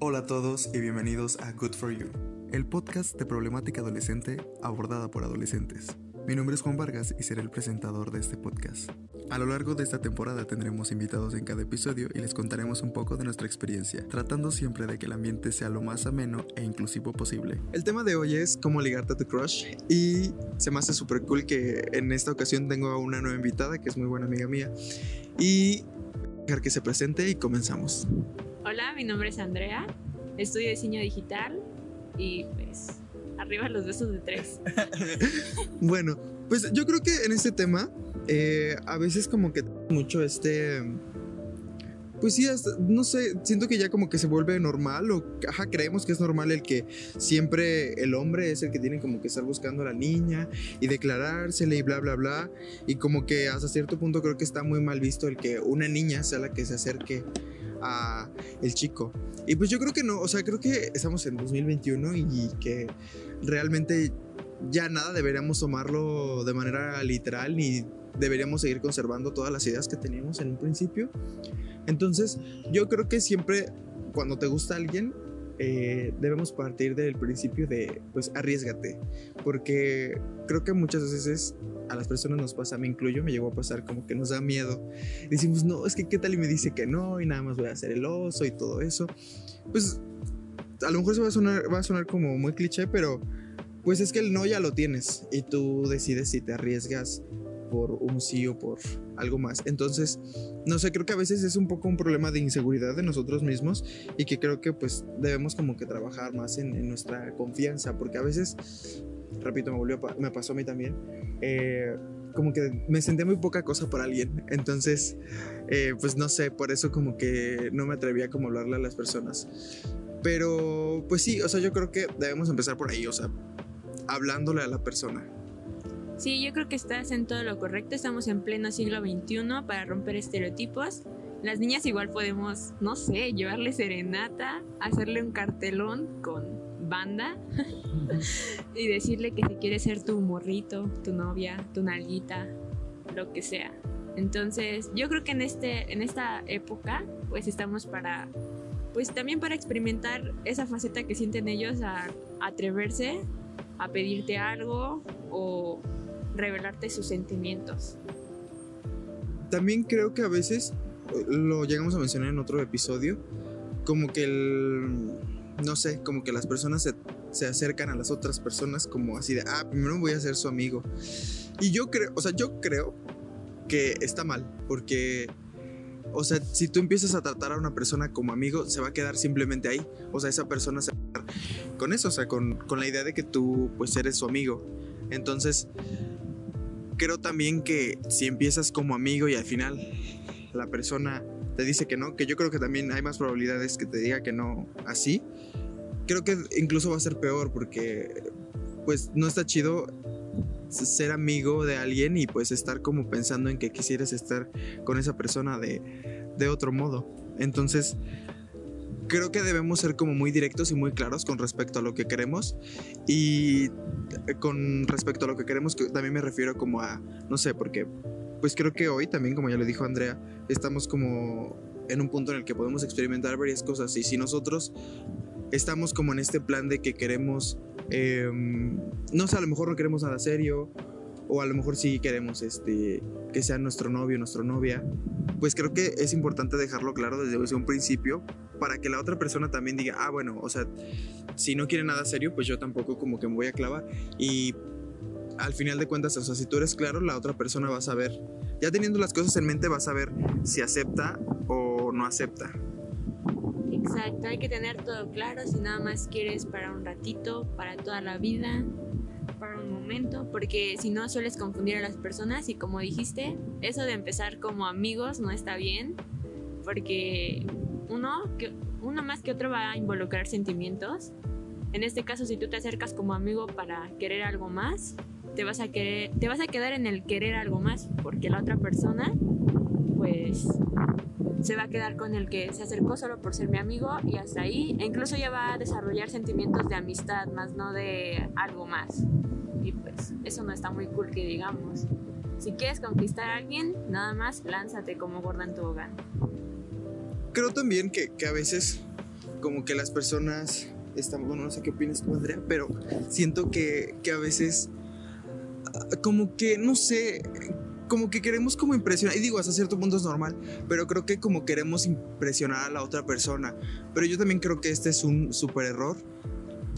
Hola a todos y bienvenidos a Good for You, el podcast de problemática adolescente abordada por adolescentes. Mi nombre es Juan Vargas y seré el presentador de este podcast. A lo largo de esta temporada tendremos invitados en cada episodio y les contaremos un poco de nuestra experiencia, tratando siempre de que el ambiente sea lo más ameno e inclusivo posible. El tema de hoy es cómo ligarte a tu crush y se me hace súper cool que en esta ocasión tengo a una nueva invitada que es muy buena amiga mía y dejar que se presente y comenzamos. Hola, mi nombre es Andrea, estudio diseño digital y pues arriba los besos de tres. bueno, pues yo creo que en este tema eh, a veces como que mucho este... Pues sí, no sé, siento que ya como que se vuelve normal o, ajá, creemos que es normal el que siempre el hombre es el que tiene como que estar buscando a la niña y declarársele y bla, bla, bla. Y como que hasta cierto punto creo que está muy mal visto el que una niña sea la que se acerque a el chico. Y pues yo creo que no, o sea, creo que estamos en 2021 y que realmente ya nada deberíamos tomarlo de manera literal ni deberíamos seguir conservando todas las ideas que teníamos en un principio. Entonces, yo creo que siempre cuando te gusta alguien, eh, debemos partir del principio de, pues, arriesgate. Porque creo que muchas veces a las personas nos pasa, me incluyo, me llegó a pasar como que nos da miedo. Decimos, no, es que qué tal y me dice que no y nada más voy a hacer el oso y todo eso. Pues, a lo mejor eso va a sonar, va a sonar como muy cliché, pero pues es que el no ya lo tienes y tú decides si te arriesgas por un sí o por algo más. Entonces, no sé, creo que a veces es un poco un problema de inseguridad de nosotros mismos y que creo que pues debemos como que trabajar más en, nuestra confianza, porque a veces, repito, me, volvió me pasó a mí también, eh, como que me sentía muy poca cosa para alguien. Entonces, eh, pues no sé, por eso como que no me atrevía como hablarle a las personas. Pero, pues sí, o sea, yo creo que debemos empezar por ahí, o sea, hablándole a la persona. Sí, yo creo que estás en todo lo correcto. Estamos en pleno siglo XXI para romper estereotipos. Las niñas igual podemos, no sé, llevarle serenata, hacerle un cartelón con banda y decirle que si quiere ser tu morrito, tu novia, tu nalguita, lo que sea. Entonces, yo creo que en este en esta época pues estamos para pues también para experimentar esa faceta que sienten ellos a atreverse a pedirte algo o revelarte sus sentimientos. También creo que a veces, lo llegamos a mencionar en otro episodio, como que el, no sé, como que las personas se, se acercan a las otras personas como así de, ah, primero voy a ser su amigo. Y yo creo, o sea, yo creo que está mal, porque o sea, si tú empiezas a tratar a una persona como amigo, se va a quedar simplemente ahí. O sea, esa persona se va a quedar con eso, o sea, con, con, la idea de que tú pues eres su amigo. Entonces, creo también que si empiezas como amigo y al final la persona te dice que no, que yo creo que también hay más probabilidades que te diga que no así, creo que incluso va a ser peor porque pues no está chido ser amigo de alguien y pues estar como pensando en que quisieras estar con esa persona de, de otro modo. Entonces, creo que debemos ser como muy directos y muy claros con respecto a lo que queremos y eh, con respecto a lo que queremos también me refiero como a no sé porque pues creo que hoy también como ya lo dijo Andrea estamos como en un punto en el que podemos experimentar varias cosas y si nosotros estamos como en este plan de que queremos em, no sé a lo mejor no queremos nada serio o a lo mejor sí queremos este que sea nuestro novio nuestra novia pues creo que es importante dejarlo claro desde un principio para que la otra persona también diga, ah, bueno, o sea, si no quiere nada serio, pues yo tampoco como que me voy a clavar. Y al final de cuentas, o sea, si tú eres claro, la otra persona va a saber, ya teniendo las cosas en mente, va a saber si acepta o no acepta. Exacto, hay que tener todo claro, si nada más quieres para un ratito, para toda la vida, momento, porque si no sueles confundir a las personas y como dijiste, eso de empezar como amigos no está bien, porque uno, que, uno más que otro va a involucrar sentimientos. En este caso, si tú te acercas como amigo para querer algo más, te vas a querer, te vas a quedar en el querer algo más, porque la otra persona, pues, se va a quedar con el que se acercó solo por ser mi amigo y hasta ahí, e incluso ya va a desarrollar sentimientos de amistad, más no de algo más. Y pues, eso no está muy cool que digamos. Si quieres conquistar a alguien, nada más lánzate como gorda en hogar creo también que, a veces como que las personas están, bueno, no sé qué opinas tú, Andrea, pero siento que, que a veces, ah, como que, no sé, como que queremos como impresionar, y digo, hasta cierto punto es normal, pero creo que como queremos impresionar a la otra persona. Pero yo también creo que este es un súper error,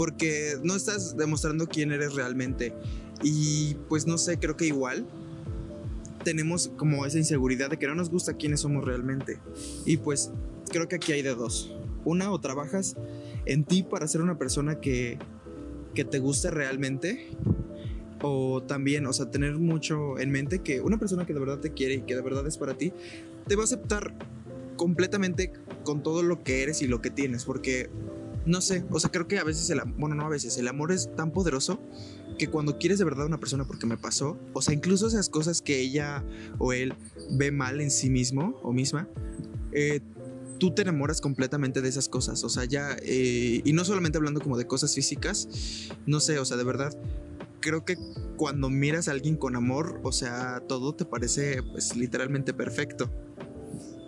porque no estás demostrando quién eres realmente. Y pues no sé, creo que igual tenemos como esa inseguridad de que no nos gusta quiénes somos realmente. Y pues creo que aquí hay de dos. Una, o trabajas en ti para ser una persona que, que te guste realmente. O también, o sea, tener mucho en mente que una persona que de verdad te quiere y que de verdad es para ti, te va a aceptar completamente con todo lo que eres y lo que tienes. Porque, no sé, o sea, creo que a veces el bueno, no a veces, el amor es tan poderoso que cuando quieres de verdad a una persona porque me pasó, o sea, incluso esas cosas que ella o él ve mal en sí mismo o misma, eh, tú te enamoras completamente de esas cosas, o sea, ya, eh, y no solamente hablando como de cosas físicas, no sé, o sea, de verdad, creo que cuando miras a alguien con amor, o sea, todo te parece pues literalmente perfecto.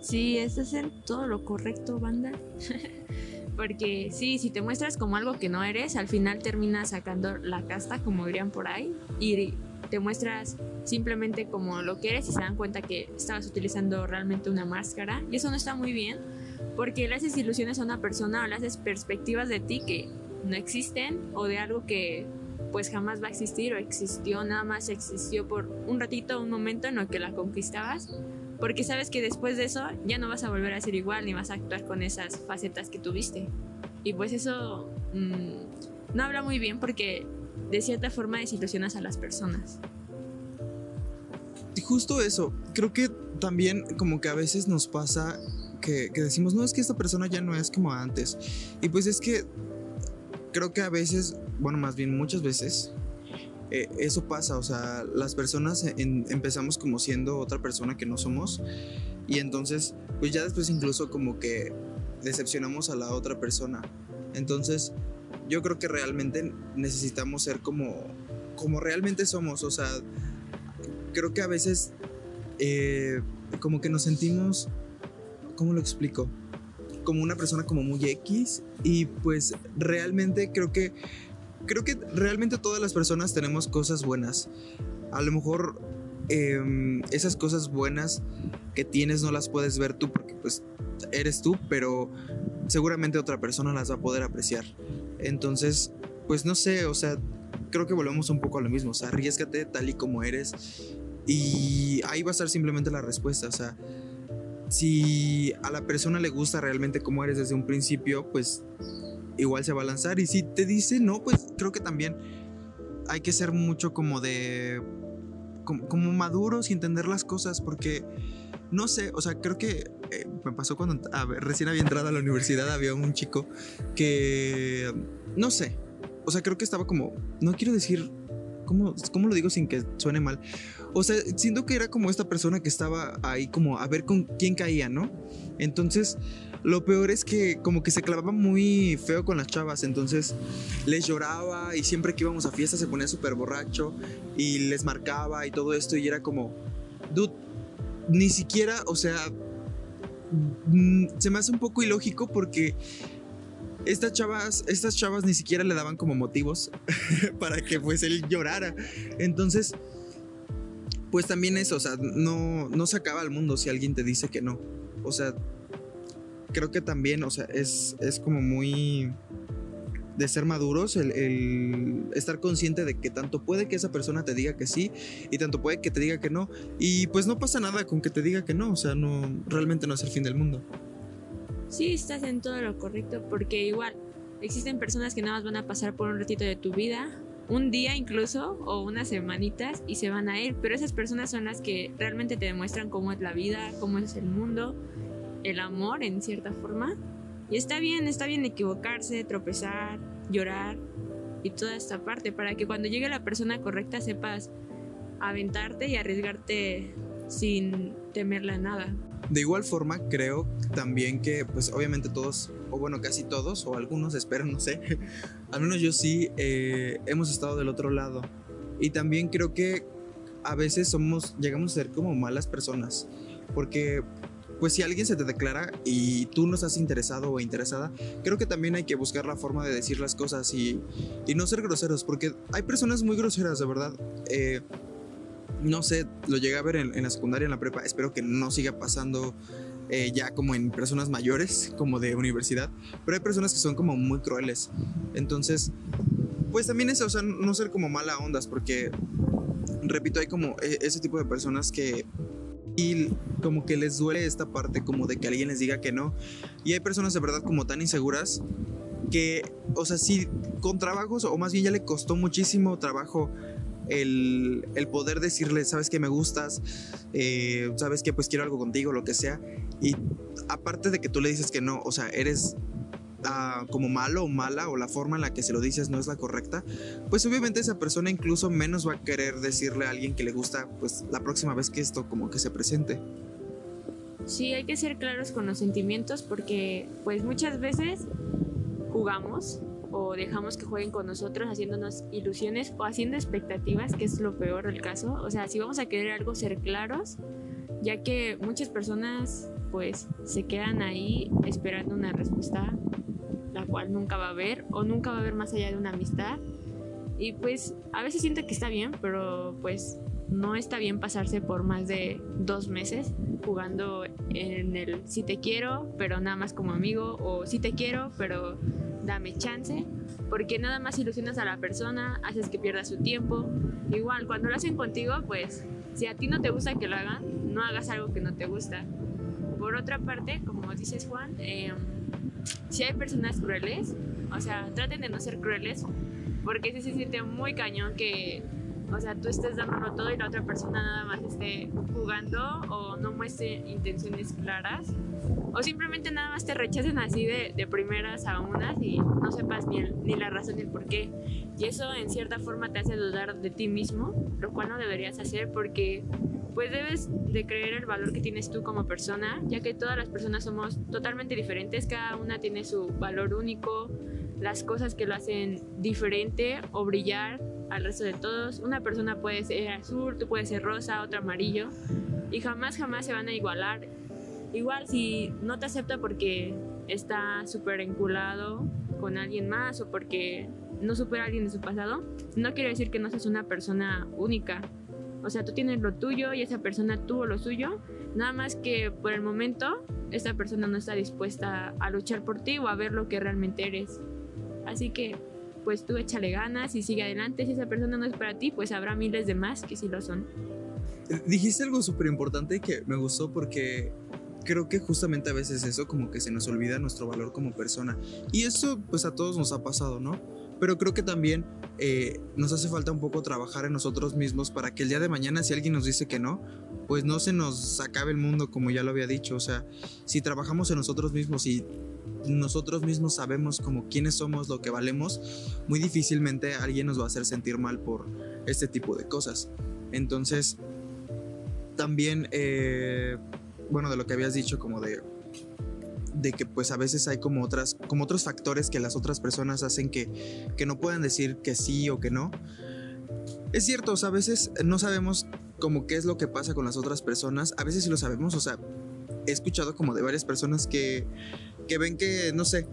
Sí, es hacer todo lo correcto, banda. Porque sí, si te muestras como algo que no eres, al final terminas sacando la casta, como dirían por ahí, y te muestras simplemente como lo que eres y se dan cuenta que estabas utilizando realmente una máscara. Y eso no está muy bien, porque le haces ilusiones a una persona o le haces perspectivas de ti que no existen o de algo que pues jamás va a existir o existió, nada más existió por un ratito, un momento en lo que la conquistabas porque sabes que después de eso ya no vas a volver a ser igual ni vas a actuar con esas facetas que tuviste. Y pues eso mmm, no habla muy bien porque de cierta forma desilusionas a las personas. Justo eso, creo que también como que a veces nos pasa que, que, decimos, no, es que esta persona ya no es como antes. Y pues es que creo que a veces, bueno, más bien muchas veces, eh, eso pasa, o sea, las personas empezamos como siendo otra persona que no somos y entonces, pues ya después incluso como que decepcionamos a la otra persona. Entonces, yo creo que realmente necesitamos ser como, como realmente somos, o sea, creo que a veces eh, como que nos sentimos, ¿cómo lo explico? Como una persona como muy X y pues realmente creo que creo que realmente todas las personas tenemos cosas buenas. A lo mejor em, esas cosas buenas que tienes no las puedes ver tú porque pues eres tú, pero seguramente otra persona las va a poder apreciar. Entonces, pues no sé, o sea, creo que volvemos un poco a lo mismo, o sea, arriesgate tal y como eres y ahí va a estar simplemente la respuesta, o sea, si a la persona le gusta realmente como eres desde un principio, pues igual se va a lanzar. Y si te dice no, pues creo que también hay que ser mucho como de. como, maduros y entender las cosas, porque no sé, o sea, creo que eh, me pasó cuando recién había entrado a la universidad, había un chico que. no sé, o sea, creo que estaba como. no quiero decir. ¿Cómo, ¿Cómo lo digo sin que suene mal? O sea, siento que era como esta persona que estaba ahí como a ver con quién caía, ¿no? Entonces, lo peor es que como que se clavaba muy feo con las chavas, entonces les lloraba y siempre que íbamos a fiestas se ponía súper borracho y les marcaba y todo esto y era como, dude, ni siquiera, o sea, mm, se me hace un poco ilógico porque estas chavas, estas chavas ni siquiera le daban como motivos para que pues él llorara. Entonces, pues también eso, o sea, no, no se acaba el mundo si alguien te dice que no. O sea, creo que también, o sea, es, es como muy de ser maduros, el, estar consciente de que tanto puede que esa persona te diga que sí y tanto puede que te diga que no. Y pues no pasa nada con que te diga que no, o sea, no, realmente no es el fin del mundo. Sí, estás en todo lo correcto, porque igual existen personas que nada más van a pasar por un ratito de tu vida, un día incluso, o unas semanitas, y se van a ir, pero esas personas son las que realmente te demuestran cómo es la vida, cómo es el mundo el amor en cierta forma. Y está bien, está bien equivocarse, tropezar, llorar y toda esta parte para que cuando llegue la persona correcta sepas aventarte y arriesgarte sin temerle a nada. De igual forma, creo también que, pues obviamente todos, o bueno, casi todos, o algunos, espero, no sé, al menos yo sí, eh, hemos estado del otro lado. Y también creo que a veces somos, llegamos a ser como malas personas, porque pues si alguien se te declara y tú no estás interesado o interesada, creo que también hay que buscar la forma de decir las cosas y, y no ser groseros, porque hay personas muy groseras, de verdad. Eh, no sé, lo llegué a ver en, la secundaria, en la prepa, espero que no siga pasando eh, ya como en personas mayores, como de universidad, pero hay personas que son como muy crueles. Entonces, pues también eso, o sea, no ser como mala ondas, porque, repito, hay como e, ese tipo de personas que y como que les duele esta parte como de que alguien les diga que no. Y hay personas de verdad como tan inseguras que, o sea, sí, con trabajos, o más bien ya le costó muchísimo trabajo el, el poder decirle, sabes que me gustas, eh, sabes que pues quiero algo contigo, lo que sea. Y aparte de que tú le dices que no, o sea, eres Uh, como malo o mala o la forma en la que se lo dices no es la correcta, pues obviamente esa persona incluso menos va a querer decirle a alguien que le gusta pues la próxima vez que esto como que se presente. Sí, hay que ser claros con los sentimientos porque pues muchas veces jugamos o dejamos que jueguen con nosotros haciéndonos ilusiones o haciendo expectativas, que es lo peor del caso. O sea, si vamos a querer algo, ser claros, ya que muchas personas pues se quedan ahí esperando una respuesta la cual nunca va a haber o nunca va a haber más allá de una amistad. Y pues a veces siento que está bien, pero pues no está bien pasarse por más de dos meses jugando en el si te quiero, pero nada más como amigo, o si te quiero, pero dame chance, porque nada más ilusionas a la persona, haces que pierda su tiempo. Igual, cuando lo hacen contigo, pues si a ti no te gusta que lo hagan, no hagas algo que no te gusta. Por otra parte, como dices Juan, eh, si hay personas crueles, o sea, traten de no ser crueles, porque si se siente muy cañón que, o sea, tú estés dándolo todo y la otra persona nada más esté jugando o no muestre intenciones claras, o simplemente nada más te rechacen así de, de primeras a unas y no sepas ni, el, ni la razón ni el por qué. Y eso en cierta forma te hace dudar de ti mismo, lo cual no deberías hacer porque pues debes de creer el valor que tienes tú como persona, ya que todas las personas somos totalmente diferentes, cada una tiene su valor único, las cosas que lo hacen diferente o brillar al resto de todos. Una persona puede ser azul, tú puedes ser rosa, otra amarillo, y jamás, jamás se van a igualar. Igual si no te acepta porque está súper enculado con alguien más o porque no supera a alguien de su pasado, no quiere decir que no seas una persona única o sea, tú tienes lo tuyo y esa persona tuvo lo suyo. Nada más que por el momento esta persona no está dispuesta a luchar por ti o a ver lo que realmente eres. Así que pues tú échale ganas y sigue adelante. Si esa persona no es para ti, pues habrá miles de más que sí lo son. Dijiste algo súper importante que me gustó porque creo que justamente a veces eso como que se nos olvida nuestro valor como persona. Y eso pues a todos nos ha pasado, ¿no? pero creo que también eh, nos hace falta un poco trabajar en nosotros mismos para que el día de mañana si alguien nos dice que no, pues no se nos acabe el mundo como ya lo había dicho, o sea, si trabajamos en nosotros mismos y nosotros mismos sabemos como quiénes somos, lo que valemos, muy difícilmente alguien nos va a hacer sentir mal por este tipo de cosas. Entonces, también, eh, bueno, de lo que habías dicho como de de que pues a veces hay como otras como otros factores que las otras personas hacen que, que no puedan decir que sí o que no. Es cierto, o sea, a veces no sabemos como qué es lo que pasa con las otras personas, a veces sí lo sabemos, o sea, he escuchado como de varias personas que, que ven que, no sé,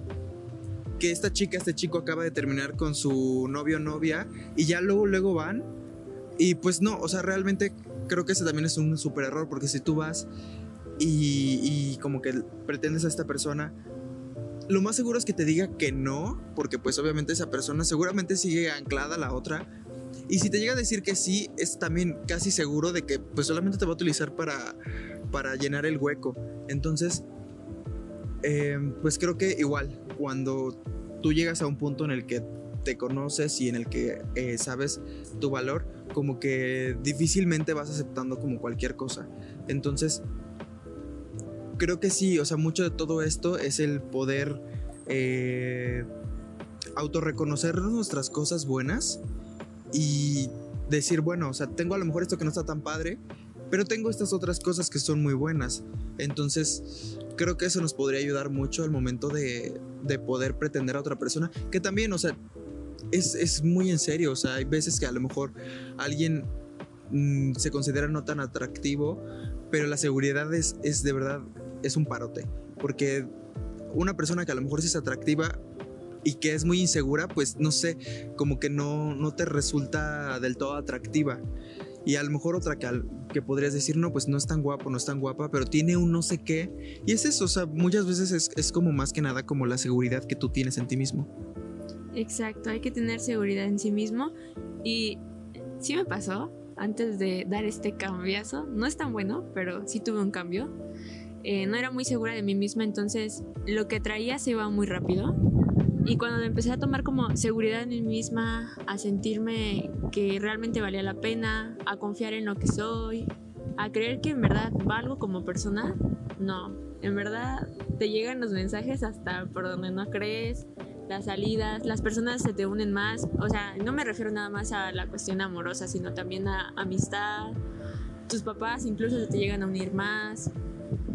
que esta chica, este chico acaba de terminar con su novio o novia y ya luego, luego van. Y pues no, o sea, realmente creo que ese también es un súper error porque si tú vas y, como que pretendes a esta persona, lo más seguro es que te diga que no, porque pues obviamente esa persona seguramente sigue anclada a la otra. Y si te llega a decir que sí, es también casi seguro de que pues solamente te va a utilizar para, para llenar el hueco. Entonces, em, pues creo que igual, cuando tú llegas a un punto en el que te conoces y en el que eh, sabes tu valor, como que difícilmente vas aceptando como cualquier cosa. Entonces, creo que sí, o sea, mucho de todo esto es el poder eh, autorreconocer nuestras cosas buenas y decir, bueno, o sea, tengo a lo mejor esto que no está tan padre, pero tengo estas otras cosas que son muy buenas. Entonces, creo que eso nos podría ayudar mucho al momento de, de poder pretender a otra persona, que también, o sea, es, es, muy en serio, o sea, hay veces que a lo mejor alguien mm, se considera no tan atractivo, pero la seguridad es, es de verdad es un parote. Porque una persona que a lo mejor sí es atractiva y que es muy insegura, pues no sé, como que no, no te resulta del todo atractiva. Y a lo mejor otra que, que podrías decir, no, pues no es tan guapo, no es tan guapa, pero tiene un no sé qué. Y es eso, o sea, muchas veces es, es como más que nada como la seguridad que tú tienes en ti mismo. Exacto, hay que tener seguridad en sí mismo. Y sí me pasó antes de dar este cambiazo. No es tan bueno, pero sí tuve un cambio. Eh, no era muy segura de mí misma, entonces lo que traía se iba muy rápido. Y cuando empecé a tomar como seguridad en mí misma, a sentirme que realmente valía la pena, a confiar en lo que soy, a creer que en verdad valgo como persona, no, en verdad te llegan los mensajes hasta por donde no crees, las salidas, las personas se te unen más, o sea, no me refiero nada más a la cuestión amorosa, sino también a amistad, tus papás incluso se te llegan a unir más,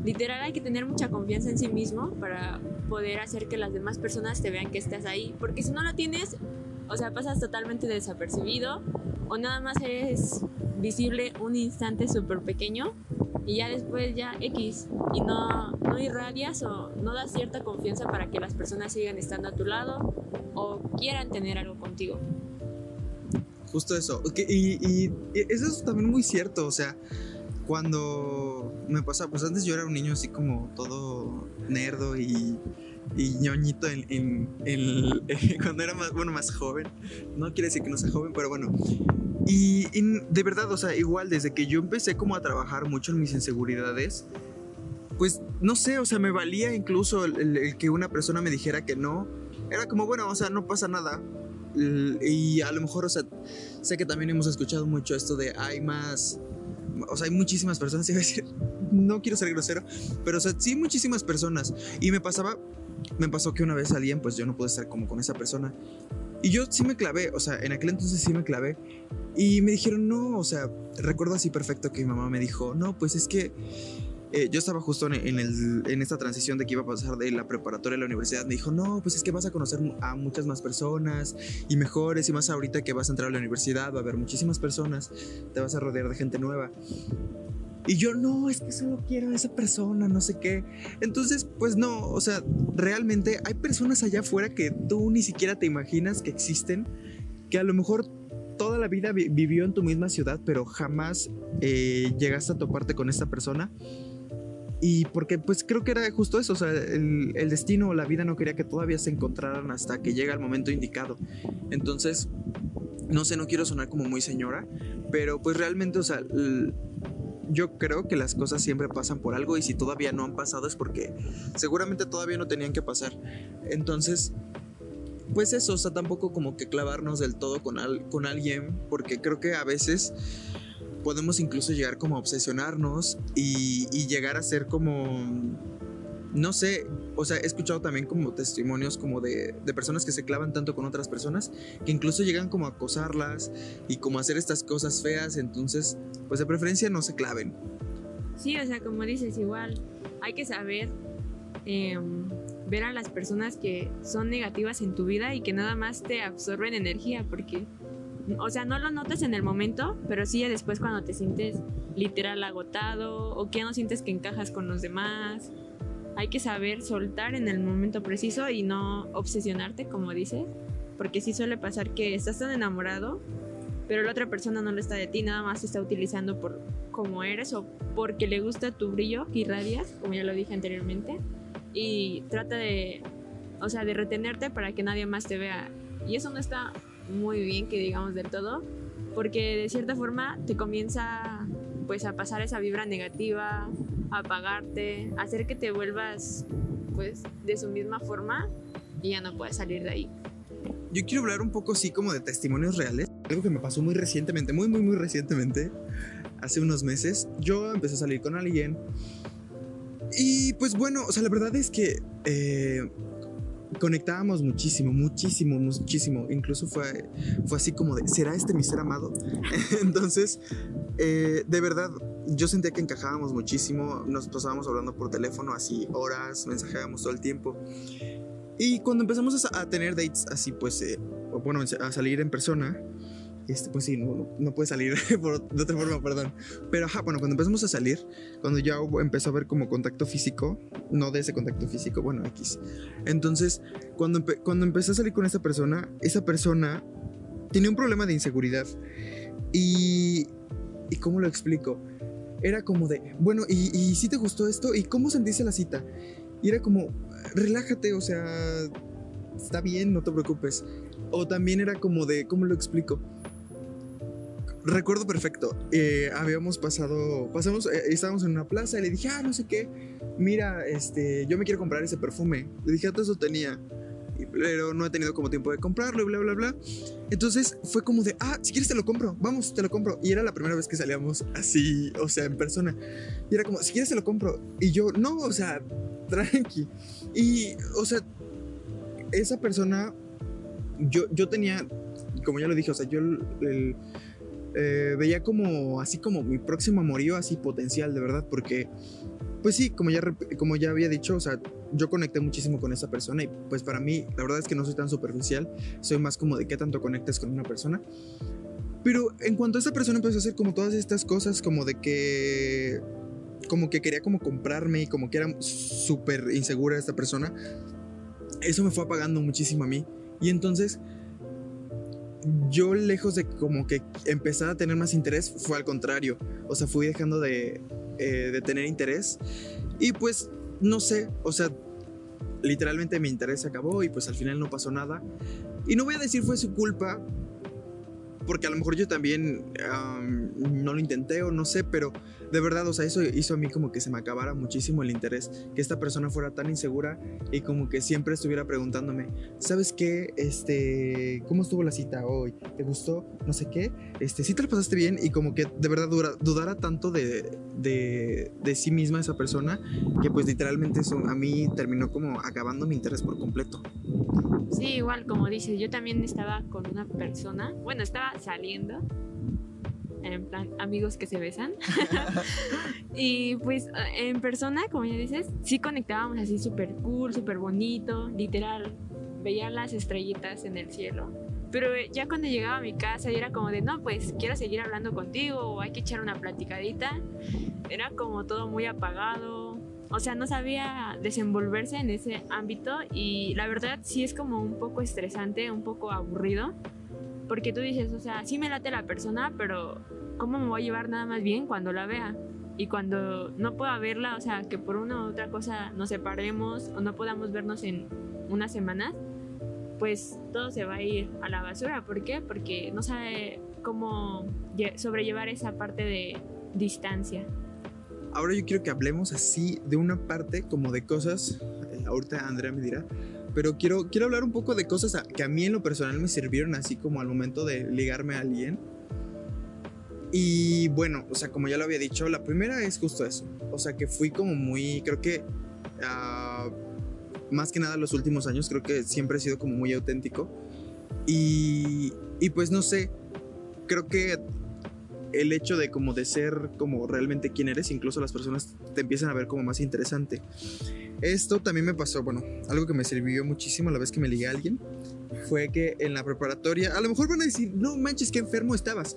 literal hay que tener mucha confianza en sí mismo para poder hacer que las demás personas te vean que estás ahí, porque si no lo tienes, o sea, pasas totalmente desapercibido o nada más eres visible un instante súper pequeño y ya después ya X y no, no irradias o no das cierta confianza para que las personas sigan estando a tu lado o quieran tener algo contigo. Justo eso. y, y eso es también muy cierto, o sea, cuando me pasa, pues antes yo era un niño así como todo nerdo y, y ñoñito en, cuando era más, bueno, más joven. No quiere decir que no sea joven, pero bueno. Y, de verdad, o sea, igual desde que yo empecé como a trabajar mucho en mis inseguridades, pues no sé, o sea, me valía incluso el, que una persona me dijera que no. Era como, bueno, o sea, no pasa nada. Y a lo mejor, o sea, sé que también hemos escuchado mucho esto de hay más o sea, hay muchísimas personas, no quiero ser grosero, pero o sea, sí muchísimas personas. Y me pasaba, me pasó que una vez alguien, pues yo no pude estar como con esa persona. Y yo sí me clavé, o sea, en aquel entonces sí me clavé. Y me dijeron, no, o sea, recuerdo así perfecto que mi mamá me dijo, no, pues es que eh, yo estaba justo en, en, esta transición de que iba a pasar de la preparatoria a la universidad. Me dijo, no, pues es que vas a conocer a muchas más personas y mejores y más ahorita que vas a entrar a la universidad, va a haber muchísimas personas, te vas a rodear de gente nueva. Y yo, no, es que solo quiero a esa persona, no sé qué. Entonces, pues no, o sea, realmente hay personas allá afuera que tú ni siquiera te imaginas que existen, que a lo mejor toda la vida vivió en tu misma ciudad, pero jamás eh, llegaste a toparte con esta persona. Y porque pues creo que era justo eso, o sea, el, destino o la vida no quería que todavía se encontraran hasta que llega el momento indicado. Entonces, no sé, no quiero sonar como muy señora, pero pues realmente, o sea, yo creo que las cosas siempre pasan por algo y si todavía no han pasado es porque seguramente todavía no tenían que pasar. Entonces, pues eso, o sea, tampoco como que clavarnos del todo con, con alguien, porque creo que a veces podemos incluso llegar como a obsesionarnos y, llegar a ser como, no sé, o sea, he escuchado también como testimonios como de, de, personas que se clavan tanto con otras personas que incluso llegan como a acosarlas y como a hacer estas cosas feas, entonces, pues de preferencia no se claven. Sí, o sea, como dices, igual hay que saber em, ver a las personas que son negativas en tu vida y que nada más te absorben energía, porque o sea, no lo notas en el momento, pero sí después cuando te sientes literal agotado o que no sientes que encajas con los demás. Hay que saber soltar en el momento preciso y no obsesionarte, como dices, porque sí suele pasar que estás tan enamorado, pero la otra persona no lo está de ti, nada más te está utilizando por cómo eres o porque le gusta tu brillo que irradias, como ya lo dije anteriormente, y trata de, o sea, de retenerte para que nadie más te vea. Y eso no está muy bien que digamos del todo, porque de cierta forma te comienza pues a pasar esa vibra negativa, a apagarte, hacer que te vuelvas pues de su misma forma y ya no puedes salir de ahí. Yo quiero hablar un poco así como de testimonios reales, algo que me pasó muy recientemente, muy muy muy recientemente, hace unos meses, yo empecé a salir con alguien y pues bueno, o sea, la verdad es que eh, conectábamos muchísimo, muchísimo, muchísimo. Incluso fue, fue así como de, ¿será este mi ser amado? Entonces, eh, de verdad, yo sentía que encajábamos muchísimo. Nos pasábamos hablando por teléfono así horas, mensajeábamos todo el tiempo. Y cuando empezamos a, tener dates así, pues, eh, bueno, a salir en persona, este, pues sí, no, puede salir de otra forma, perdón. Pero, ajá, bueno, cuando empezamos a salir, cuando ya empezó a haber como contacto físico, no de ese contacto físico, bueno, X. Entonces, cuando, cuando empecé a salir con esa persona, esa persona tenía un problema de inseguridad. Y, ¿y cómo lo explico? Era como de, bueno, ¿y, ¿y si te gustó esto? ¿Y cómo sentiste la cita? Y era como, relájate, o sea, está bien, no te preocupes. O también era como de, ¿cómo lo explico? Recuerdo perfecto, eh, habíamos pasado, pasamos, eh, estábamos en una plaza y le dije, ah, no sé qué, mira, este, yo me quiero comprar ese perfume. Le dije, ah, todo eso tenía, pero no he tenido como tiempo de comprarlo y bla, bla, bla. Entonces fue como de, ah, si quieres te lo compro, vamos, te lo compro. Y era la primera vez que salíamos así, o sea, en persona. Y era como, si quieres te lo compro. Y yo, no, o sea, tranqui. Y, o sea, esa persona, yo, yo tenía, como ya lo dije, o sea, yo eh, veía como, así como mi próximo amorío, así potencial, de verdad, porque, pues sí, como ya, como ya había dicho, o sea, yo conecté muchísimo con esa persona y pues para mí, la verdad es que no soy tan superficial, soy más como de qué tanto conectas con una persona. Pero en cuanto a esa persona empezó a hacer como todas estas cosas, como de que como que quería como comprarme y como que era súper insegura esta persona, eso me fue apagando muchísimo a mí. Y entonces yo lejos de como que empezar a tener más interés, fue al contrario. O sea, fui dejando de, eh, de tener interés. Y pues, no sé, o sea, literalmente mi interés se acabó y pues al final no pasó nada. Y no voy a decir fue su culpa, porque a lo mejor yo también no lo intenté o no sé, pero de verdad, o sea, eso hizo a mí como que se me acabara muchísimo el interés, que esta persona fuera tan insegura y como que siempre estuviera preguntándome, ¿sabes qué? Este, ¿cómo estuvo la cita hoy? ¿Te gustó? No sé qué. Este, ¿sí te lo pasaste bien? Y como que de verdad dudara tanto de, de, de sí misma esa persona, que pues literalmente eso a mí terminó como acabando mi interés por completo. Sí, igual como dices, yo también estaba con una persona, bueno, estaba saliendo en plan amigos que se besan. y pues en persona, como ya dices, sí conectábamos así súper cool, súper bonito, literal. Veía las estrellitas en el cielo. Pero ya cuando llegaba a mi casa y era como de, no, pues quiero seguir hablando contigo o hay que echar una platicadita. Era como todo muy apagado. O sea, no sabía desenvolverse en ese ámbito y la verdad sí es como un poco estresante, un poco aburrido porque tú dices, o sea, sí me late la persona, pero ¿cómo me voy a llevar nada más bien cuando la vea? Y cuando no pueda verla, o sea, que por una u otra cosa nos separemos o no podamos vernos en unas semanas, pues todo se va a ir a la basura. ¿Por qué? Porque no sabe cómo sobrellevar esa parte de distancia. Ahora yo quiero que hablemos así de una parte como de cosas, eh, ahorita Andrea me dirá, pero quiero, quiero hablar un poco de cosas que a mí en lo personal me sirvieron así como al momento de ligarme a alguien. Y bueno, o sea, como ya lo había dicho, la primera es justo eso. O sea, que fui como muy, creo que, uh, más que nada los últimos años, creo que siempre he sido como muy auténtico. Y, y pues no sé, creo que el hecho de como de ser como realmente quien eres, incluso las personas te empiezan a ver como más interesante. Esto también me pasó, bueno, algo que me sirvió muchísimo la vez que me ligué a alguien fue que en la preparatoria, a lo mejor van a decir, no manches, qué enfermo estabas,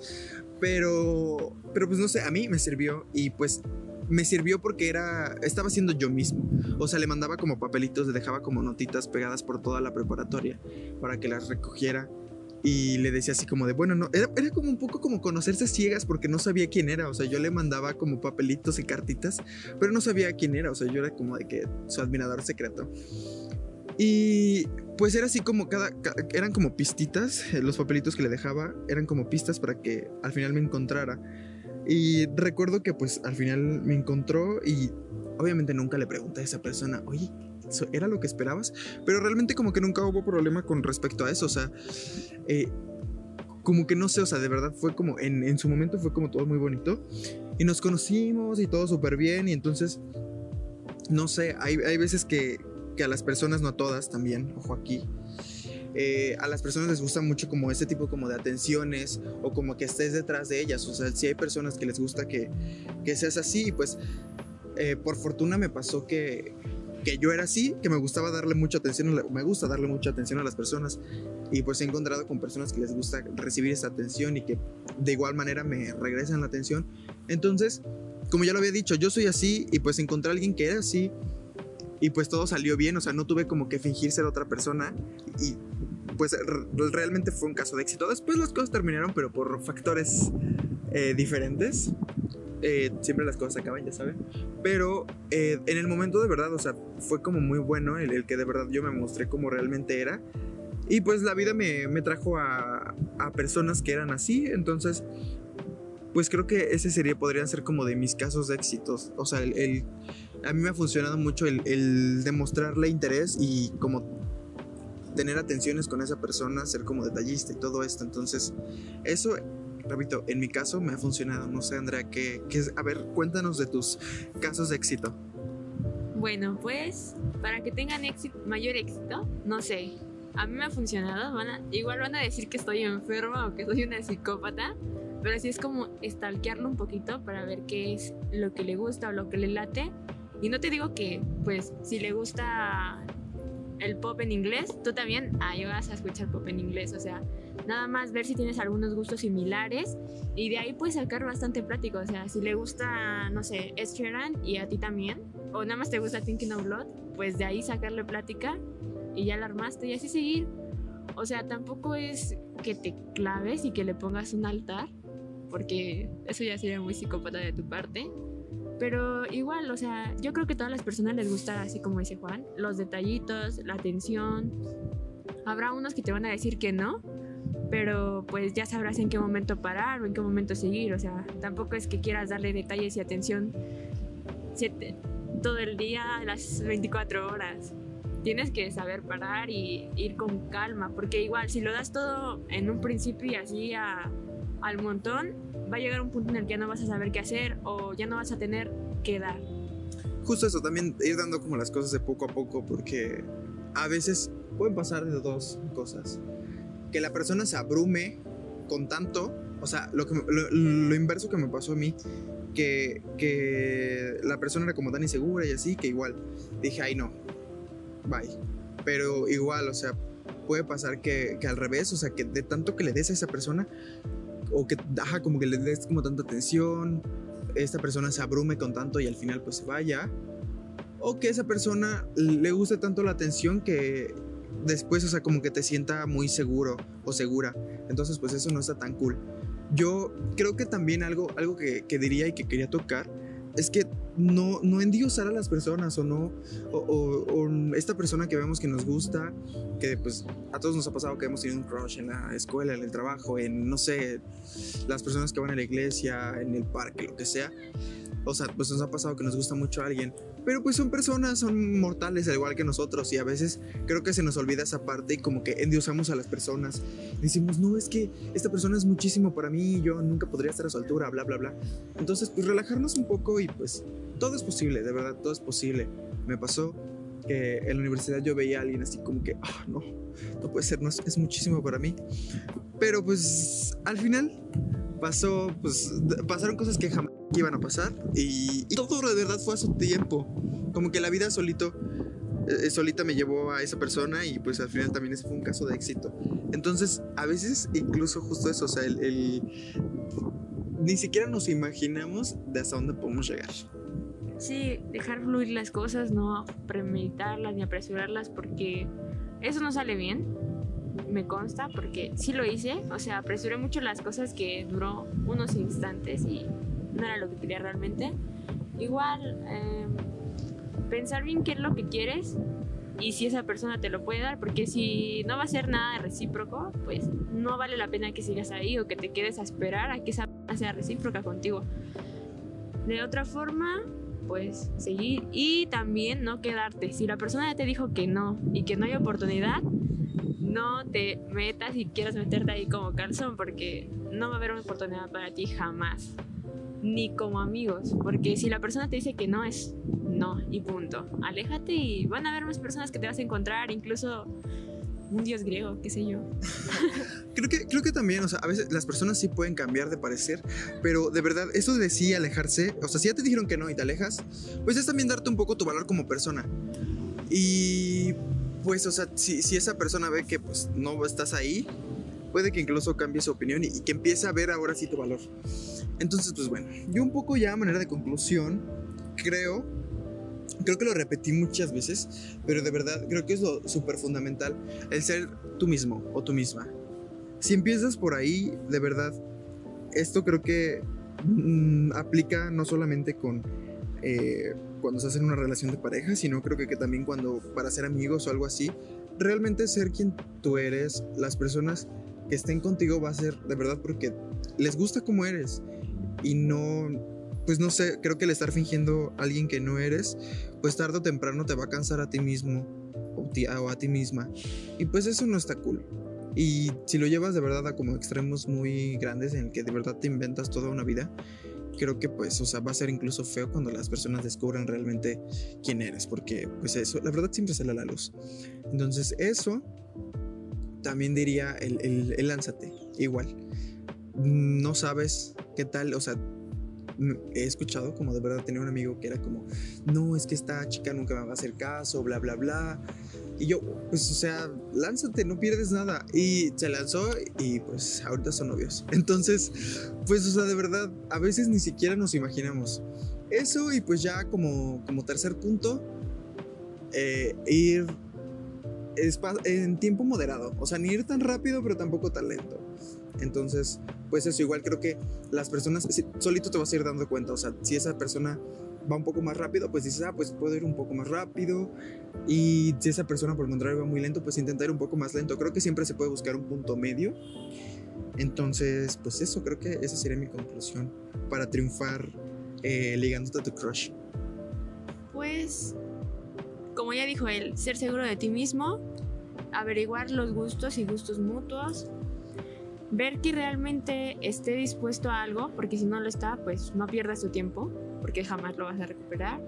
pero, pero pues no sé, a mí me sirvió y pues me sirvió porque era, estaba siendo yo mismo. O sea, le mandaba como papelitos, le dejaba como notitas pegadas por toda la preparatoria para que las recogiera y le decía así como de, bueno, no, era, era, como un poco como conocerse ciegas porque no sabía quién era, o sea, yo le mandaba como papelitos y cartitas, pero no sabía quién era, o sea, yo era como de que su admirador secreto. Y pues era así como cada, eran como pistitas, eh, los papelitos que le dejaba eran como pistas para que al final me encontrara. Y recuerdo que pues al final me encontró y obviamente nunca le pregunté a esa persona, oye, ¿era lo que esperabas? Pero realmente como que nunca hubo problema con respecto a eso, o sea, eh, como que no sé, o sea, de verdad fue como, en, en su momento fue como todo muy bonito. Y nos conocimos y todo súper bien y entonces, no sé, hay, hay veces que, que, a las personas, no a todas también, ojo aquí, eh, a las personas les gusta mucho como ese tipo como de atenciones o como que estés detrás de ellas. O sea, si hay personas que les gusta que, que seas así, pues eh, por fortuna me pasó que, que yo era así, que me gustaba darle mucha atención, me gusta darle mucha atención a las personas y pues he encontrado con personas que les gusta recibir esa atención y que de igual manera me regresan la atención. Entonces, como ya lo había dicho, yo soy así y pues encontré a alguien que era así y pues todo salió bien, o sea, no tuve como que fingir ser otra persona y pues realmente fue un caso de éxito. Después las cosas terminaron, pero por factores eh, diferentes. Eh, siempre las cosas acaban, ya saben. Pero eh, en el momento de verdad, o sea, fue como muy bueno el, el, que de verdad yo me mostré como realmente era. Y pues la vida me, me trajo a, a, personas que eran así. Entonces, pues creo que ese sería, podrían ser como de mis casos de éxitos. O sea, el, a mí me ha funcionado mucho el demostrarle interés y como tener atenciones con esa persona, ser como detallista y todo esto. Entonces, eso repito, en mi caso me ha funcionado. No sé, Andrea, ¿qué, qué es? A ver, cuéntanos de tus casos de éxito. Bueno, pues para que tengan éxito, mayor éxito, no sé, a mí me ha funcionado. Van a, igual van a decir que estoy enferma o que soy una psicópata, pero así es como stalkearlo un poquito para ver qué es lo que le gusta o lo que le late. Y no te digo que, pues, si le gusta el pop en inglés, tú también ahí vas a escuchar pop en inglés. O sea, nada más ver si tienes algunos gustos similares y de ahí puedes sacar bastante práctico. O sea, si le gusta, no sé, Ed y a ti también, o nada más te gusta Thinking Out Blood, pues de ahí sacarle plática y ya la armaste y así seguir. O sea, tampoco es que te claves y que le pongas un altar, porque eso ya sería muy psicópata de tu parte. Pero igual, o sea, yo creo que a todas las personas les gusta, así como dice Juan, los detallitos, la atención. Habrá unos que te van a decir que no, pero pues ya sabrás en qué momento parar o en qué momento seguir. O sea, tampoco es que quieras darle detalles y atención siete, todo el día, las 24 horas. Tienes que saber parar y ir con calma, porque igual si lo das todo en un principio y así a, al montón, va a llegar un punto en el que ya no vas a saber qué hacer o ya no vas a tener que dar. Justo eso, también ir dando como las cosas de poco a poco, porque a veces pueden pasar de dos cosas. Que la persona se abrume con tanto, o sea, lo, inverso que me pasó a mí, que, que, la persona era como tan insegura y así, que igual dije, ay no, bye. Pero igual, o sea, puede pasar que, que al revés, o sea, que de tanto que le des a esa persona, o que ajá, como que le des como tanta atención, esta persona se abrume con tanto y al final pues se vaya, o que esa persona le guste tanto la atención que después, o sea, como que te sienta muy seguro o segura. Entonces, pues eso no está tan cool. Yo creo que también algo, algo que, que diría y que quería tocar es que no, no endiosar a las personas o no, o, o, o, esta persona que vemos que nos gusta, que pues a todos nos ha pasado que hemos tenido un crush en la escuela, en el trabajo, en no sé, las personas que van a la iglesia, en el parque, lo que sea. O sea, pues nos ha pasado que nos gusta mucho a alguien, pero pues son personas, son mortales al igual que nosotros y a veces creo que se nos olvida esa parte y como que endiosamos a las personas. Decimos, no, es que esta persona es muchísimo para mí, yo nunca podría estar a su altura, bla, bla, bla. Entonces, pues relajarnos un poco y pues todo es posible, de verdad, todo es posible. Me pasó que en la universidad yo veía a alguien así como que, oh, no, no puede ser, no es, es muchísimo para mí. Pero pues al final pasó, pues pasaron cosas que jamás iban a pasar y, y, todo de verdad fue a su tiempo. Como que la vida solito, eh, solita me llevó a esa persona y pues al final también ese fue un caso de éxito. Entonces, a veces incluso justo eso, o sea, el, el ni siquiera nos imaginamos de hasta dónde podemos llegar. Sí, dejar fluir las cosas, no premeditarlas ni apresurarlas porque eso no sale bien me consta porque sí lo hice, o sea, apresuré mucho las cosas que duró unos instantes y no era lo que quería realmente. Igual, eh, pensar bien qué es lo que quieres y si esa persona te lo puede dar, porque si no va a ser nada recíproco, pues no vale la pena que sigas ahí o que te quedes a esperar a que esa persona sea recíproca contigo. De otra forma, pues seguir y también no quedarte. Si la persona ya te dijo que no y que no hay oportunidad, no te metas y quieras meterte ahí como calzón porque no va a haber una oportunidad para ti jamás. Ni como amigos, porque si la persona te dice que no es no y punto. Aléjate y van a haber más personas que te vas a encontrar, incluso un dios griego, qué sé yo. creo, que, creo que también, o sea, a veces las personas sí pueden cambiar de parecer, pero de verdad, eso de sí alejarse, o sea, si ya te dijeron que no y te alejas, pues es también darte un poco tu valor como persona. Y pues, o sea, si, si esa persona ve que pues no estás ahí, puede que incluso cambie su opinión y, y, que empiece a ver ahora sí tu valor. Entonces, pues bueno, yo un poco ya a manera de conclusión, creo, creo que lo repetí muchas veces, pero de verdad creo que es lo súper fundamental, el ser tú mismo o tú misma. Si empiezas por ahí, de verdad, esto creo que mmm, aplica no solamente con... Eh, cuando estás en una relación de pareja, sino creo que, que también cuando para ser amigos o algo así, realmente ser quien tú eres, las personas que estén contigo va a ser de verdad porque les gusta como eres y no, pues no sé, creo que el estar fingiendo a alguien que no eres, pues tarde o temprano te va a cansar a ti mismo o, o a ti misma y pues eso no está cool. Y si lo llevas de verdad a como extremos muy grandes en el que de verdad te inventas toda una vida, creo que pues, o sea, va a ser incluso feo cuando las personas descubran realmente quién eres, porque pues eso, la verdad siempre sale a la luz. Entonces eso también diría el, el, el lánzate, igual. No sabes qué tal, o sea, he escuchado como de verdad tenía un amigo que era como, no, es que esta chica nunca me va a hacer caso, bla, bla, bla. Y yo, pues, o sea, lánzate, no pierdes nada. Y se lanzó y pues ahorita son novios. Entonces, pues, o sea, de verdad, a veces ni siquiera nos imaginamos. Eso y pues ya como, como tercer punto, eh, ir en tiempo moderado. O sea, ni ir tan rápido, pero tampoco tan lento. Entonces, pues eso, igual creo que las personas, solito te vas a ir dando cuenta. O sea, si esa persona va un poco más rápido, pues dices, ah, pues puedo ir un poco más rápido. Y si esa persona por el contrario va muy lento, pues intenta ir un poco más lento. Creo que siempre se puede buscar un punto medio. Entonces, pues eso, creo que esa sería mi conclusión para triunfar eh, ligándote a tu crush. Pues, como ya dijo él, ser seguro de ti mismo, averiguar los gustos y gustos mutuos, ver que realmente esté dispuesto a algo, porque si no lo está, pues no pierdas tu tiempo, porque jamás lo vas a recuperar.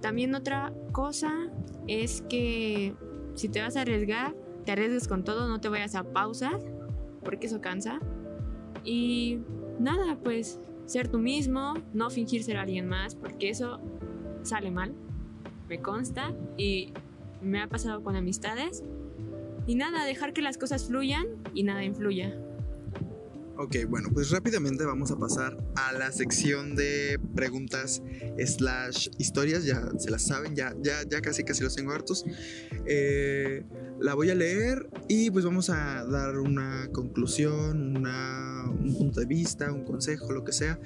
También otra cosa es que si te vas a arriesgar, te arriesgues con todo, no te vayas a pausas, porque eso cansa. Y nada, pues ser tú mismo, no fingir ser alguien más, porque eso sale mal, me consta y me ha pasado con amistades. Y nada, dejar que las cosas fluyan y nada influya. Ok, bueno, pues rápidamente vamos a pasar a la sección de preguntas slash historias, ya se las saben, ya, ya, ya casi casi los tengo hartos. Eh, la voy a leer y pues vamos a dar una conclusión, una, un punto de vista, un consejo, lo que sea.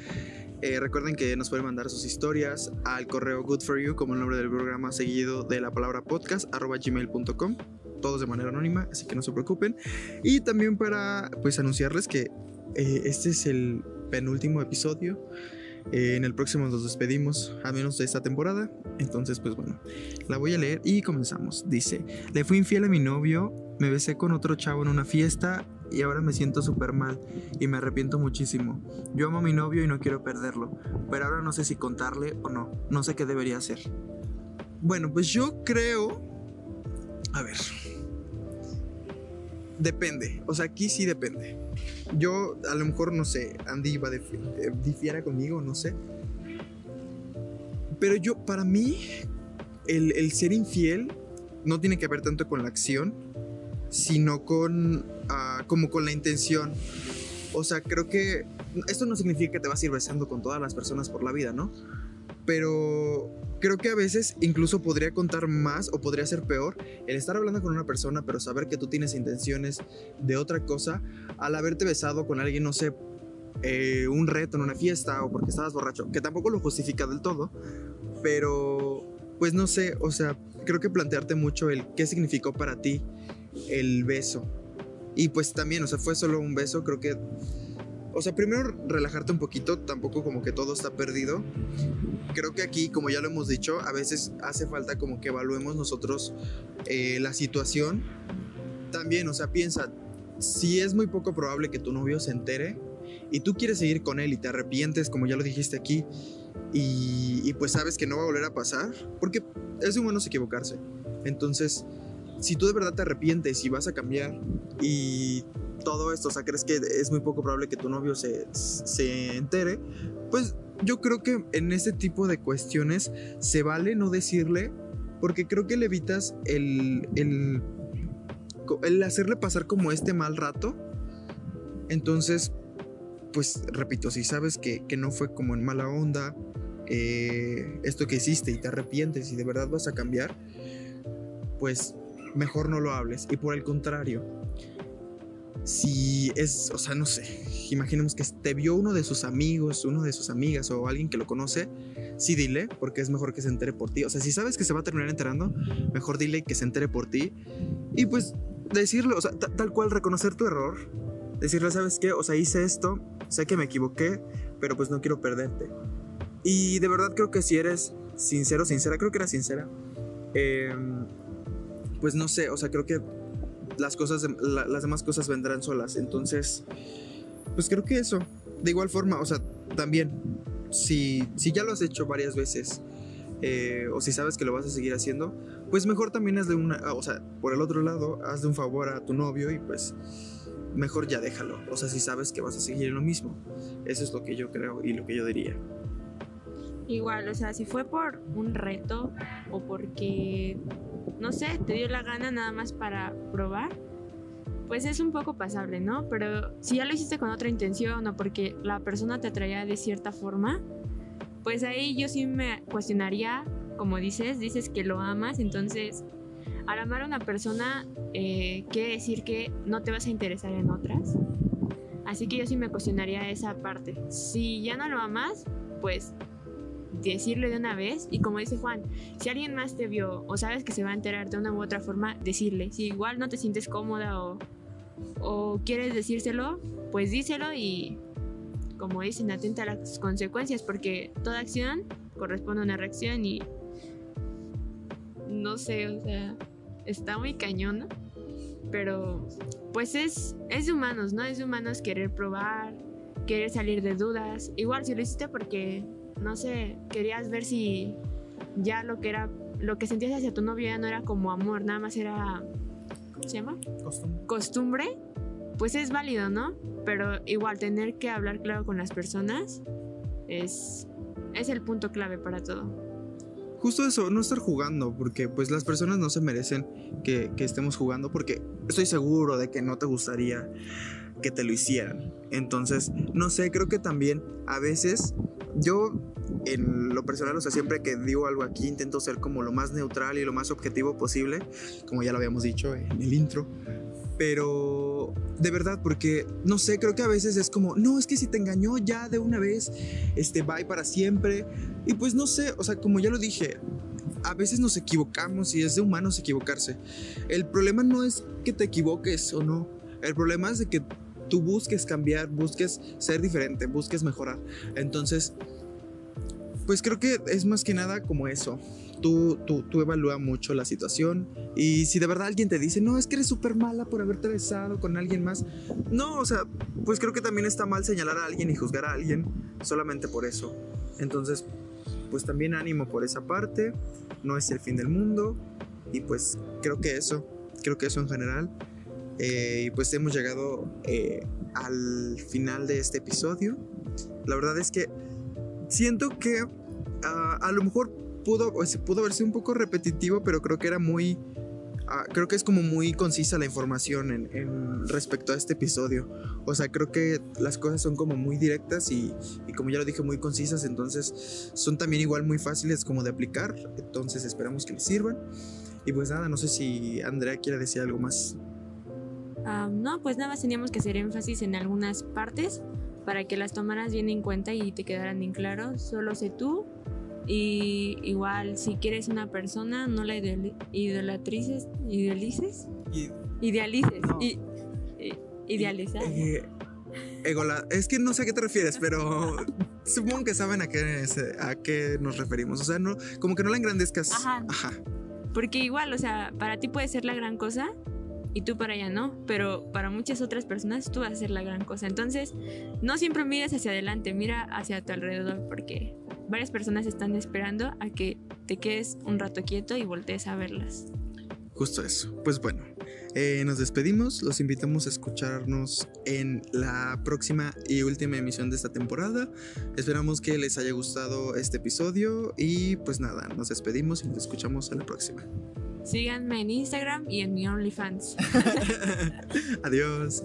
Eh, recuerden que nos pueden mandar sus historias al correo good for you como el nombre del programa seguido de la palabra podcast arroba gmail.com todos de manera anónima, así que no se preocupen. Y también para pues anunciarles que eh, este es el penúltimo episodio. Eh, en el próximo nos despedimos, a menos de esta temporada. Entonces, pues bueno, la voy a leer y comenzamos. Dice, le fui infiel a mi novio, me besé con otro chavo en una fiesta y ahora me siento súper mal y me arrepiento muchísimo. Yo amo a mi novio y no quiero perderlo, pero ahora no sé si contarle o no, no sé qué debería hacer. Bueno, pues yo creo... A ver, depende. O sea, aquí sí depende. Yo, a lo mejor, no sé, Andy va de, difiera conmigo, no sé. Pero yo, para mí, el, el, ser infiel no tiene que ver tanto con la acción, sino con, uh, como con la intención. O sea, creo que esto no significa que te vas a ir besando con todas las personas por la vida, ¿no? Pero creo que a veces incluso podría contar más o podría ser peor el estar hablando con una persona pero saber que tú tienes intenciones de otra cosa al haberte besado con alguien, no sé, eh, un reto en una fiesta o porque estabas borracho, que tampoco lo justifica del todo, pero pues no sé, o sea, creo que plantearte mucho el qué significó para ti el beso. Y pues también, o sea, fue solo un beso, creo que o sea, primero relajarte un poquito, tampoco como que todo está perdido. Creo que aquí, como ya lo hemos dicho, a veces hace falta como que evaluemos nosotros eh, la situación. También, o sea, piensa, si es muy poco probable que tu novio se entere y tú quieres seguir con él y te arrepientes, como ya lo dijiste aquí, y, y pues sabes que no va a volver a pasar, porque es humano equivocarse. Entonces, si tú de verdad te arrepientes y vas a cambiar y todo esto, o sea, crees que es muy poco probable que tu novio se, se entere, pues yo creo que en ese tipo de cuestiones se vale no decirle porque creo que le evitas el, el, el hacerle pasar como este mal rato. Entonces, pues repito, si sabes que, que no fue como en mala onda, eh, esto que hiciste y te arrepientes y de verdad vas a cambiar, pues mejor no lo hables. Y por el contrario, si es, o sea, no sé, imaginemos que te vio uno de sus amigos, uno de sus amigas o alguien que lo conoce, sí dile, porque es mejor que se entere por ti. O sea, si sabes que se va a terminar enterando, mejor dile que se entere por ti. Y pues decirle, o sea, tal cual reconocer tu error, decirle, ¿sabes qué? O sea, hice esto, sé que me equivoqué, pero pues no quiero perderte. Y de verdad creo que si eres sincero, sincera, creo que era sincera, em, pues no sé, o sea, creo que las cosas, las demás cosas vendrán solas. Entonces, pues creo que eso. De igual forma, o sea, también, si, si ya lo has hecho varias veces, eh, o si sabes que lo vas a seguir haciendo, pues mejor también hazle una, ah, o sea, por el otro lado, hazle un favor a tu novio y pues mejor ya déjalo. O sea, si sabes que vas a seguir en lo mismo. Eso es lo que yo creo y lo que yo diría. Igual, o sea, si fue por un reto o porque no sé, te dio la gana nada más para probar, pues es un poco pasable, ¿no? Pero si ya lo hiciste con otra intención o porque la persona te atraía de cierta forma, pues ahí yo sí me cuestionaría, como dices, dices que lo amas, entonces al amar a una persona eh, quiere decir que no te vas a interesar en otras. Así que yo sí me cuestionaría esa parte. Si ya no lo amas, pues decirle de una vez y como dice Juan, si alguien más te vio o sabes que se va a enterar de una u otra forma, decirle. Si igual no te sientes cómoda o, o quieres decírselo, pues díselo y como dicen, atenta a las consecuencias porque toda acción corresponde a una reacción y no sé, o sea, está muy cañón, pero pues es, es de humanos, ¿no? Es de humanos querer probar, querer salir de dudas. Igual si lo hiciste porque no sé, querías ver si ya lo que era, lo que sentías hacia tu novio ya no era como amor, nada más era, ¿cómo se llama? Costumbre. Costumbre, pues es válido, ¿no? Pero igual tener que hablar claro con las personas es, es el punto clave para todo. Justo eso, no estar jugando, porque pues las personas no se merecen que, que estemos jugando, porque estoy seguro de que no te gustaría que te lo hicieran. Entonces, no sé, creo que también a veces yo en lo personal, o sea, siempre que digo algo aquí intento ser como lo más neutral y lo más objetivo posible, como ya lo habíamos dicho en el intro. Pero de verdad, porque no sé, creo que a veces es como, no, es que si te engañó ya de una vez, este, bye para siempre. Y pues no sé, o sea, como ya lo dije, a veces nos equivocamos y es de humanos equivocarse. El problema no es que te equivoques o no, el problema es de que tú busques cambiar, busques ser diferente, busques mejorar. Entonces, pues creo que es más que nada como eso. Tú, tú, tú evalúa mucho la situación y si de verdad alguien te dice, no, es que eres súper mala por haberte besado con alguien más, no, o sea, pues creo que también está mal señalar a alguien y juzgar a alguien solamente por eso. Entonces, pues también ánimo por esa parte, no es el fin del mundo y pues creo que eso, creo que eso en general. Eh, y pues hemos llegado eh, al final de este episodio. La verdad es que siento que ah, a lo mejor pudo, pudo haber sido un poco repetitivo, pero creo que era muy... Ah, creo que es como muy concisa la información en, respecto a este episodio. O sea, creo que las cosas son como muy directas y, y, como ya lo dije, muy concisas. Entonces son también igual muy fáciles como de aplicar. Entonces esperamos que les sirvan. Y pues nada, no sé si Andrea quiere decir algo más no, pues nada más teníamos que hacer énfasis en algunas partes para que las tomaras bien en cuenta y te quedaran bien claros. Solo sé tú. Y igual, si quieres una persona, no la idolatrices, idealices. idealices. idealizar. Eh, es que no sé a qué te refieres, pero supongo que saben a qué, a qué nos referimos. O sea, no, como que no la engrandezcas. Ajá. Porque igual, o sea, para ti puede ser la gran cosa, y tú para allá no, pero para muchas otras personas tú vas a hacer la gran cosa. Entonces, no siempre mires hacia adelante, mira hacia tu alrededor porque varias personas están esperando a que te quedes un rato quieto y voltees a verlas. Justo eso. Pues bueno, eh, nos despedimos. Los invitamos a escucharnos en la próxima y última emisión de esta temporada. Esperamos que les haya gustado este episodio y pues nada, nos despedimos y nos escuchamos en la próxima. Síganme en Instagram y en mi OnlyFans. Adiós.